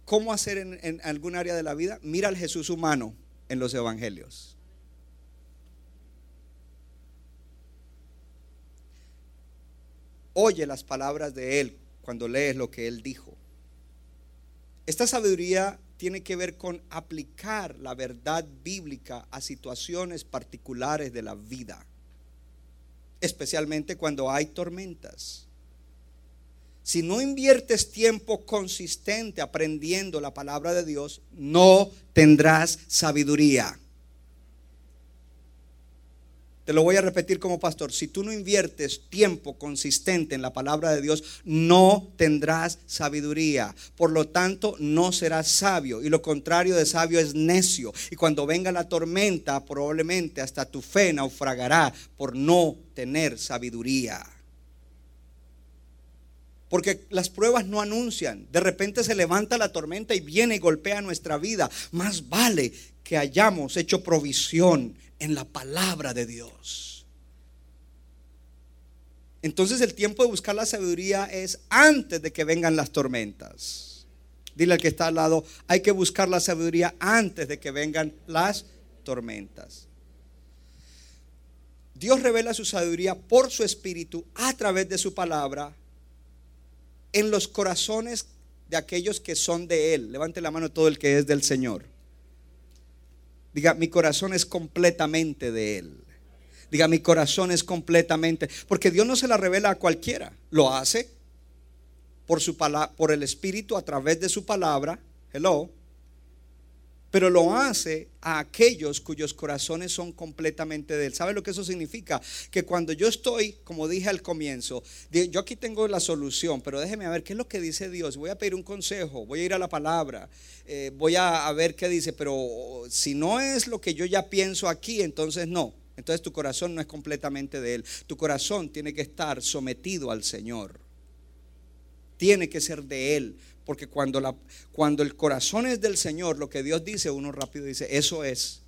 cómo hacer en, algún área de la vida? Mira al Jesús humano en los evangelios. Oye las palabras de Él cuando lees lo que Él dijo. Esta sabiduría tiene que ver con aplicar la verdad bíblica a situaciones particulares de la vida, especialmente cuando hay tormentas. Si no inviertes tiempo consistente aprendiendo la palabra de Dios, no tendrás sabiduría. Te lo voy a repetir como pastor. Si tú no inviertes tiempo consistente en la palabra de Dios, no tendrás sabiduría. Por lo tanto, no serás sabio. Y lo contrario de sabio es necio. Y cuando venga la tormenta, probablemente hasta tu fe naufragará por no tener sabiduría. Porque las pruebas no anuncian. De repente se levanta la tormenta y viene y golpea nuestra vida. Más vale que hayamos hecho provisión en la palabra de Dios. Entonces el tiempo de buscar la sabiduría es antes de que vengan las tormentas. Dile al que está al lado, hay que buscar la sabiduría antes de que vengan las tormentas. Dios revela su sabiduría por su espíritu a través de su palabra en los corazones de aquellos que son de Él. Levante la mano todo el que es del Señor. Diga, mi corazón es completamente de Él. Diga, mi corazón es completamente. Porque Dios no se la revela a cualquiera. Lo hace por, su por el Espíritu a través de su palabra. Hello pero lo hace a aquellos cuyos corazones son completamente de Él. ¿Sabe lo que eso significa? Que cuando yo estoy, como dije al comienzo, yo aquí tengo la solución, pero déjeme ver qué es lo que dice Dios. Voy a pedir un consejo, voy a ir a la palabra, eh, voy a, a ver qué dice, pero si no es lo que yo ya pienso aquí, entonces no. Entonces tu corazón no es completamente de Él. Tu corazón tiene que estar sometido al Señor. Tiene que ser de Él porque cuando, la, cuando el corazón es del Señor, lo que Dios dice, uno rápido dice, eso es.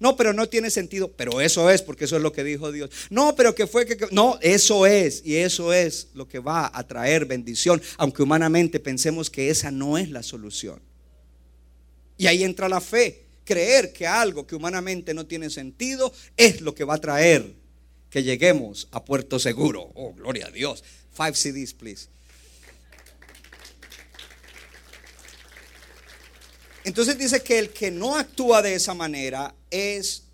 No, pero no tiene sentido, pero eso es, porque eso es lo que dijo Dios. No, pero que fue que... No, eso es, y eso es lo que va a traer bendición, aunque humanamente pensemos que esa no es la solución. Y ahí entra la fe, creer que algo que humanamente no tiene sentido es lo que va a traer que lleguemos a puerto seguro. Oh, gloria a Dios. Five CDs, please. Entonces dice que el que no actúa de esa manera es,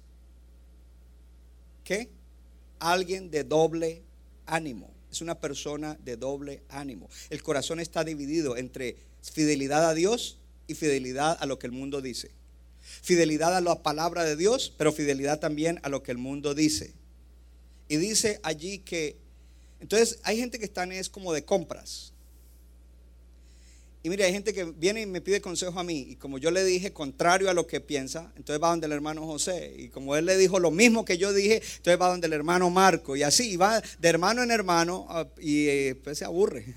¿qué? Alguien de doble ánimo. Es una persona de doble ánimo. El corazón está dividido entre fidelidad a Dios y fidelidad a lo que el mundo dice. Fidelidad a la palabra de Dios, pero fidelidad también a lo que el mundo dice. Y dice allí que, entonces hay gente que están es como de compras. Y mire, hay gente que viene y me pide consejo a mí. Y como yo le dije contrario a lo que piensa, entonces va donde el hermano José. Y como él le dijo lo mismo que yo dije, entonces va donde el hermano Marco. Y así, va de hermano en hermano y eh, pues se aburre.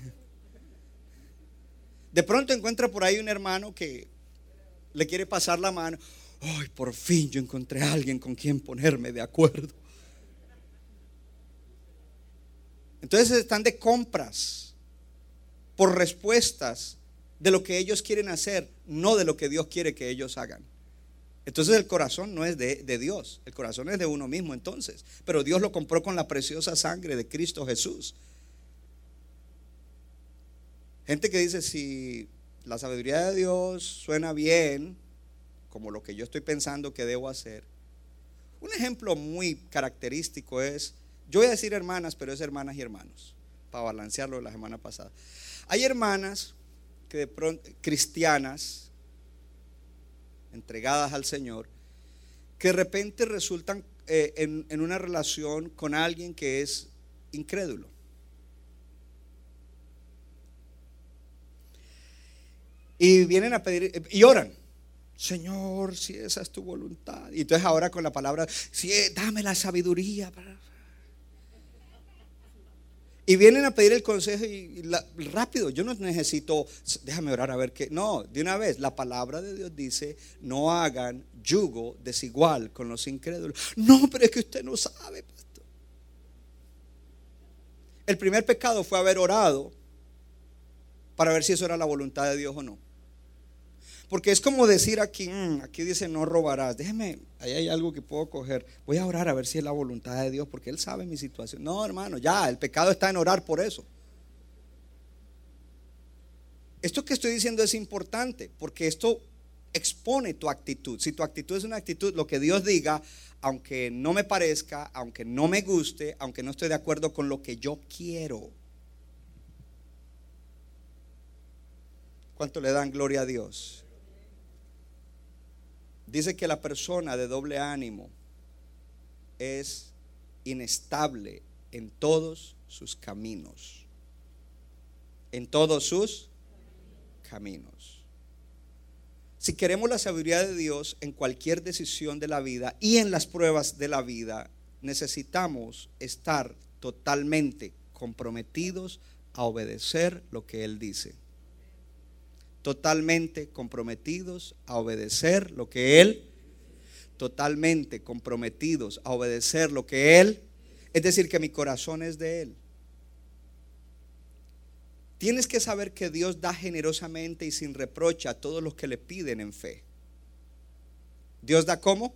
De pronto encuentra por ahí un hermano que le quiere pasar la mano. Ay, por fin yo encontré a alguien con quien ponerme de acuerdo. Entonces están de compras por respuestas de lo que ellos quieren hacer, no de lo que Dios quiere que ellos hagan. Entonces el corazón no es de, Dios, el corazón es de uno mismo entonces. Pero Dios lo compró con la preciosa sangre de Cristo Jesús. Gente que dice, si la sabiduría de Dios suena bien, como lo que yo estoy pensando que debo hacer. Un ejemplo muy característico es, yo voy a decir hermanas, pero es hermanas y hermanos, para balancearlo de la semana pasada. Hay hermanas de pronto, cristianas, entregadas al Señor, que de repente resultan eh, en, en una relación con alguien que es incrédulo. Y vienen a pedir, y oran. Señor, si esa es tu voluntad. Y entonces ahora con la palabra, si, dame la sabiduría para y vienen a pedir el consejo y, rápido, yo no necesito, déjame orar a ver qué. No, de una vez, la palabra de Dios dice, no hagan yugo desigual con los incrédulos. No, pero es que usted no sabe, pastor. El primer pecado fue haber orado para ver si eso era la voluntad de Dios o no. Porque es como decir aquí, mm, aquí dice no robarás. Déjeme, ahí hay algo que puedo coger. Voy a orar a ver si es la voluntad de Dios, porque Él sabe mi situación. No, hermano, ya, el pecado está en orar por eso. Esto que estoy diciendo es importante, porque esto expone tu actitud. Si tu actitud es una actitud, lo que Dios diga, aunque no me parezca, aunque no me guste, aunque no estoy de acuerdo con lo que yo quiero. ¿Cuánto le dan gloria a Dios? Dice que la persona de doble ánimo es inestable en todos sus caminos. En todos sus caminos. Si queremos la sabiduría de Dios en cualquier decisión de la vida y en las pruebas de la vida, necesitamos estar totalmente comprometidos a obedecer lo que Él dice. Totalmente comprometidos a obedecer lo que Él, totalmente comprometidos a obedecer lo que Él, es decir, que mi corazón es de Él. Tienes que saber que Dios da generosamente y sin reproche a todos los que le piden en fe. Dios da cómo?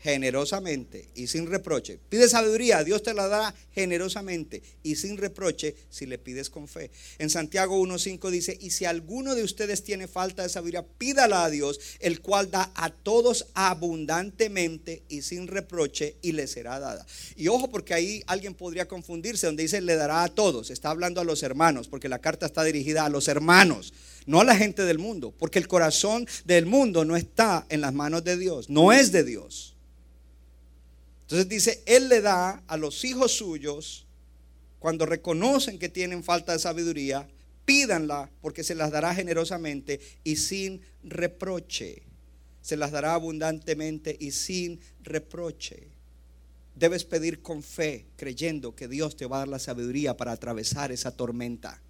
Generosamente y sin reproche. Pide sabiduría, Dios te la da generosamente y sin reproche si le pides con fe. En Santiago 1.5 dice, y si alguno de ustedes tiene falta de sabiduría, pídala a Dios, el cual da a todos abundantemente y sin reproche y le será dada. Y ojo porque ahí alguien podría confundirse donde dice le dará a todos, está hablando a los hermanos, porque la carta está dirigida a los hermanos no a la gente del mundo, porque el corazón del mundo no está en las manos de Dios, no es de Dios. Entonces dice, Él le da a los hijos suyos, cuando reconocen que tienen falta de sabiduría, pídanla porque se las dará generosamente y sin reproche. Se las dará abundantemente y sin reproche. Debes pedir con fe, creyendo que Dios te va a dar la sabiduría para atravesar esa tormenta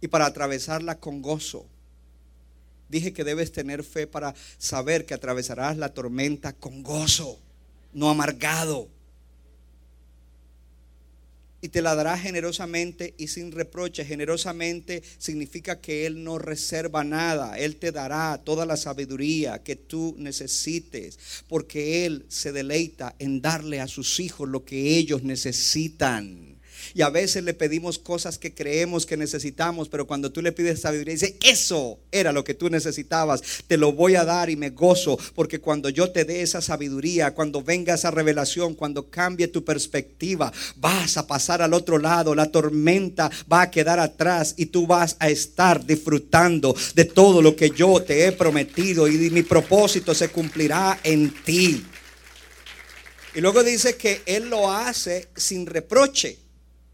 y para atravesarla con gozo. Dije que debes tener fe para saber que atravesarás la tormenta con gozo no amargado. Y te la dará generosamente y sin reproche. Generosamente significa que Él no reserva nada. Él te dará toda la sabiduría que tú necesites. Porque Él se deleita en darle a sus hijos lo que ellos necesitan. Y a veces le pedimos cosas que creemos que necesitamos, pero cuando tú le pides sabiduría, dice, eso era lo que tú necesitabas, te lo voy a dar y me gozo, porque cuando yo te dé esa sabiduría, cuando venga esa revelación, cuando cambie tu perspectiva, vas a pasar al otro lado, la tormenta va a quedar atrás y tú vas a estar disfrutando de todo lo que yo te he prometido y mi propósito se cumplirá en ti. Y luego dice que Él lo hace sin reproche.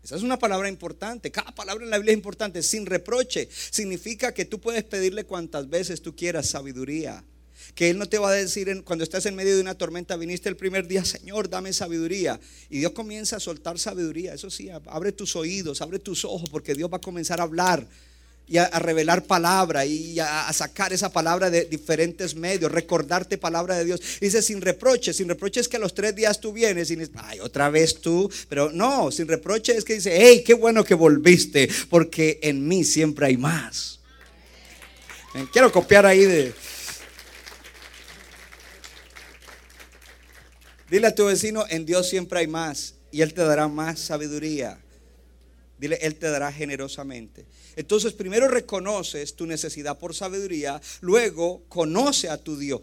Esa es una palabra importante. Cada palabra en la Biblia es importante. Sin reproche. Significa que tú puedes pedirle cuantas veces tú quieras sabiduría. Que Él no te va a decir cuando estás en medio de una tormenta, viniste el primer día, Señor, dame sabiduría. Y Dios comienza a soltar sabiduría. Eso sí, abre tus oídos, abre tus ojos, porque Dios va a comenzar a hablar y a, revelar palabra y a, sacar esa palabra de diferentes medios, recordarte palabra de Dios. Dice sin reproche, sin reproche es que a los tres días tú vienes y dices, ay, otra vez tú, pero no, sin reproche es que dice, hey, qué bueno que volviste, porque en mí siempre hay más. Eh, quiero copiar ahí de... Dile a tu vecino, en Dios siempre hay más y Él te dará más sabiduría. Dile, Él te dará generosamente. Entonces primero reconoces tu necesidad por sabiduría, luego conoce a tu Dios.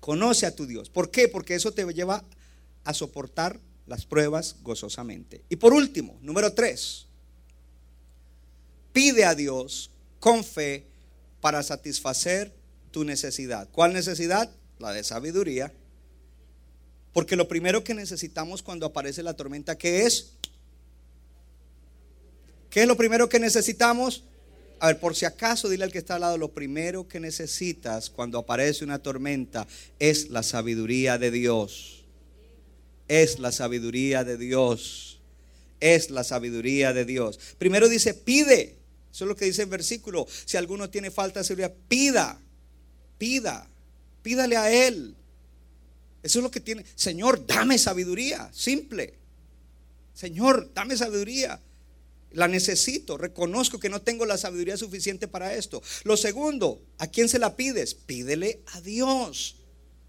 Conoce a tu Dios. ¿Por qué? Porque eso te lleva a soportar las pruebas gozosamente. Y por último, número tres, pide a Dios con fe para satisfacer tu necesidad. ¿Cuál necesidad? La de sabiduría. Porque lo primero que necesitamos cuando aparece la tormenta, ¿qué es? ¿Qué es lo primero que necesitamos? A ver, por si acaso, dile al que está al lado, lo primero que necesitas cuando aparece una tormenta es la sabiduría de Dios. Es la sabiduría de Dios. Es la sabiduría de Dios. Primero dice, pide. Eso es lo que dice el versículo. Si alguno tiene falta de sabiduría, pida. Pida. Pídale a Él. Eso es lo que tiene. Señor, dame sabiduría. Simple. Señor, dame sabiduría. La necesito, reconozco que no tengo la sabiduría suficiente para esto. Lo segundo, ¿a quién se la pides? Pídele a Dios.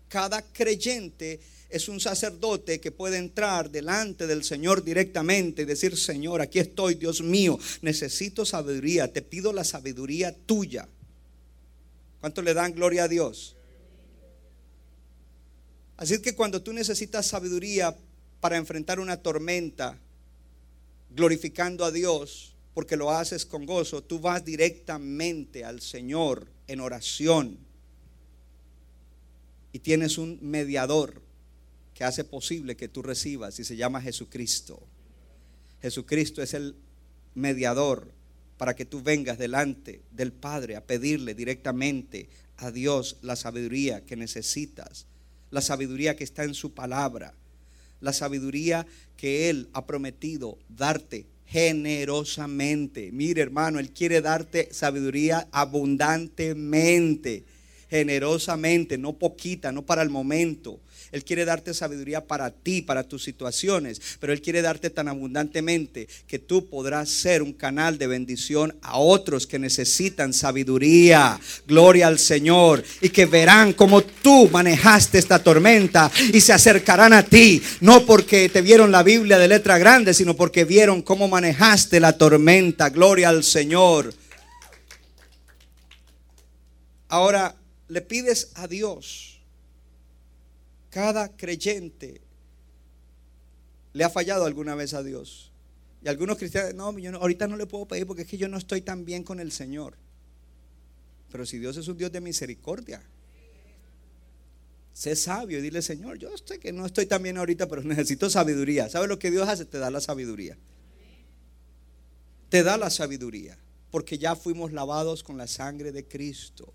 Cada creyente es un sacerdote que puede entrar delante del Señor directamente y decir, Señor, aquí estoy, Dios mío, necesito sabiduría, te pido la sabiduría tuya. ¿Cuánto le dan gloria a Dios? Así que cuando tú necesitas sabiduría para enfrentar una tormenta, glorificando a Dios, porque lo haces con gozo, tú vas directamente al Señor en oración y tienes un mediador que hace posible que tú recibas y se llama Jesucristo. Jesucristo es el mediador para que tú vengas delante del Padre a pedirle directamente a Dios la sabiduría que necesitas, la sabiduría que está en su palabra, la sabiduría que Él ha prometido darte generosamente. Mire, hermano, Él quiere darte sabiduría abundantemente, generosamente, no poquita, no para el momento. Él quiere darte sabiduría para ti, para tus situaciones, pero Él quiere darte tan abundantemente que tú podrás ser un canal de bendición a otros que necesitan sabiduría. Gloria al Señor. Y que verán cómo tú manejaste esta tormenta y se acercarán a ti, no porque te vieron la Biblia de letra grande, sino porque vieron cómo manejaste la tormenta. Gloria al Señor. Ahora le pides a Dios cada creyente le ha fallado alguna vez a Dios. Y algunos cristianos, no, yo ahorita no le puedo pedir porque es que yo no estoy tan bien con el Señor. Pero si Dios es un Dios de misericordia, sé sabio y dile, Señor, yo estoy que no estoy tan bien ahorita, pero necesito sabiduría. ¿Sabes lo que Dios hace? Te da la sabiduría. Te da la sabiduría. Porque ya fuimos lavados con la sangre de Cristo.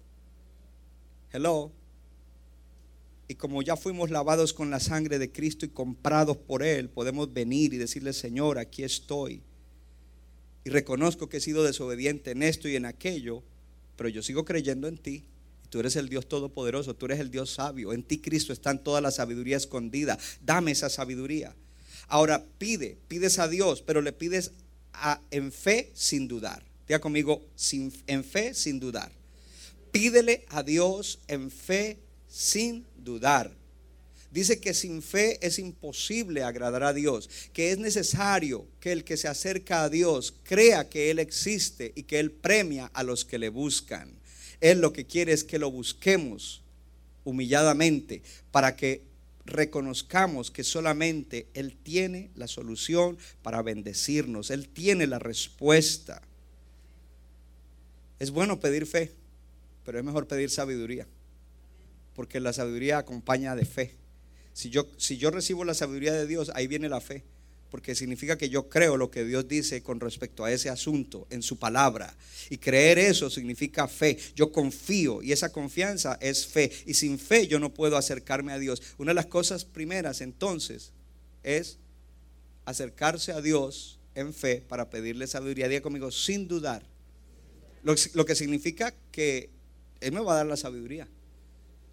Hello. Y como ya fuimos lavados con la sangre de Cristo y comprados por Él, podemos venir y decirle, Señor, aquí estoy. Y reconozco que he sido desobediente en esto y en aquello, pero yo sigo creyendo en ti. Tú eres el Dios todopoderoso, tú eres el Dios sabio. En ti, Cristo, está toda la sabiduría escondida. Dame esa sabiduría. Ahora pide, pides a Dios, pero le pides en fe sin dudar. Diga conmigo, en fe sin dudar. Pídele a Dios en fe sin dudar. Dice que sin fe es imposible agradar a Dios, que es necesario que el que se acerca a Dios crea que Él existe y que Él premia a los que le buscan. Él lo que quiere es que lo busquemos humilladamente para que reconozcamos que solamente Él tiene la solución para bendecirnos, Él tiene la respuesta. Es bueno pedir fe, pero es mejor pedir sabiduría porque la sabiduría acompaña de fe. Si yo, si yo recibo la sabiduría de Dios, ahí viene la fe, porque significa que yo creo lo que Dios dice con respecto a ese asunto en su palabra. Y creer eso significa fe. Yo confío y esa confianza es fe. Y sin fe yo no puedo acercarme a Dios. Una de las cosas primeras entonces es acercarse a Dios en fe para pedirle sabiduría. Diga conmigo, sin dudar. Lo, lo que significa que Él me va a dar la sabiduría.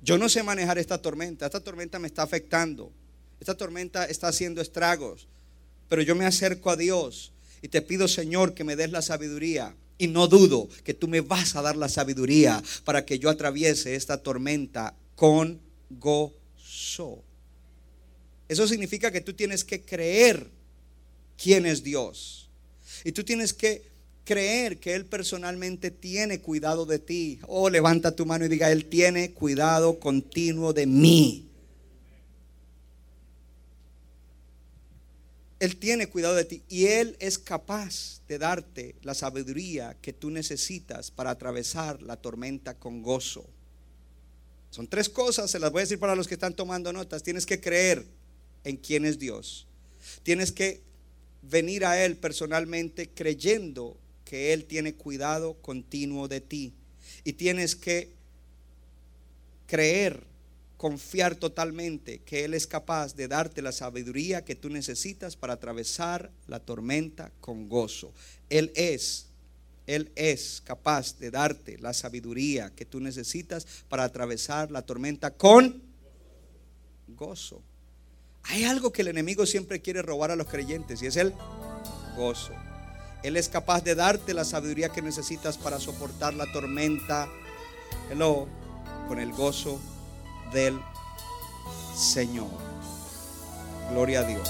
Yo no sé manejar esta tormenta, esta tormenta me está afectando, esta tormenta está haciendo estragos, pero yo me acerco a Dios y te pido, Señor, que me des la sabiduría. Y no dudo que tú me vas a dar la sabiduría para que yo atraviese esta tormenta con gozo. Eso significa que tú tienes que creer quién es Dios. Y tú tienes que creer que Él personalmente tiene cuidado de ti. Oh, levanta tu mano y diga, Él tiene cuidado continuo de mí. Él tiene cuidado de ti y Él es capaz de darte la sabiduría que tú necesitas para atravesar la tormenta con gozo. Son tres cosas, se las voy a decir para los que están tomando notas. Tienes que creer en quién es Dios. Tienes que venir a Él personalmente creyendo que Él tiene cuidado continuo de ti. Y tienes que creer, confiar totalmente que Él es capaz de darte la sabiduría que tú necesitas para atravesar la tormenta con gozo. Él es, Él es capaz de darte la sabiduría que tú necesitas para atravesar la tormenta con gozo. Hay algo que el enemigo siempre quiere robar a los creyentes y es el gozo. Él es capaz de darte la sabiduría que necesitas para soportar la tormenta. Hello, con el gozo del Señor. Gloria a Dios.